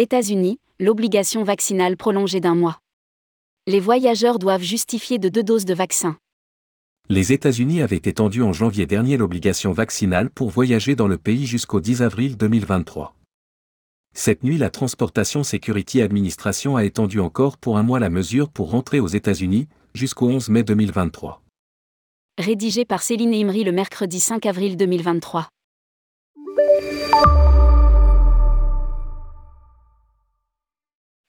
États-Unis, l'obligation vaccinale prolongée d'un mois. Les voyageurs doivent justifier de deux doses de vaccin. Les États-Unis avaient étendu en janvier dernier l'obligation vaccinale pour voyager dans le pays jusqu'au 10 avril 2023. Cette nuit, la Transportation Security Administration a étendu encore pour un mois la mesure pour rentrer aux États-Unis, jusqu'au 11 mai 2023. Rédigé par Céline Imri le mercredi 5 avril 2023.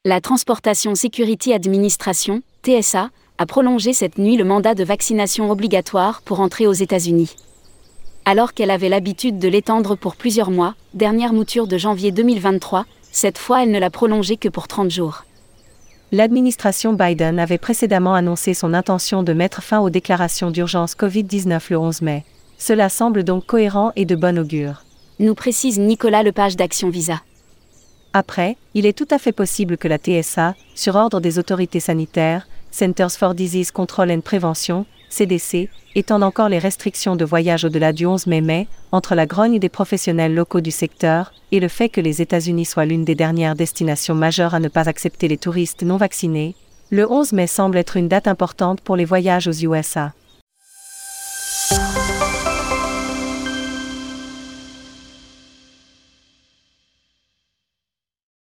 La Transportation Security Administration, TSA, a prolongé cette nuit le mandat de vaccination obligatoire pour entrer aux États-Unis. Alors qu'elle avait l'habitude de l'étendre pour plusieurs mois, dernière mouture de janvier 2023, cette fois elle ne l'a prolongé que pour 30 jours. L'administration Biden avait précédemment annoncé son intention de mettre fin aux déclarations d'urgence COVID-19 le 11 mai. Cela semble donc cohérent et de bon augure. Nous précise Nicolas Lepage d'Action Visa. Après, il est tout à fait possible que la TSA, sur ordre des autorités sanitaires, Centers for Disease Control and Prevention, CDC, étende encore les restrictions de voyage au-delà du 11 mai-mai, entre la grogne des professionnels locaux du secteur et le fait que les États-Unis soient l'une des dernières destinations majeures à ne pas accepter les touristes non vaccinés, le 11 mai semble être une date importante pour les voyages aux USA.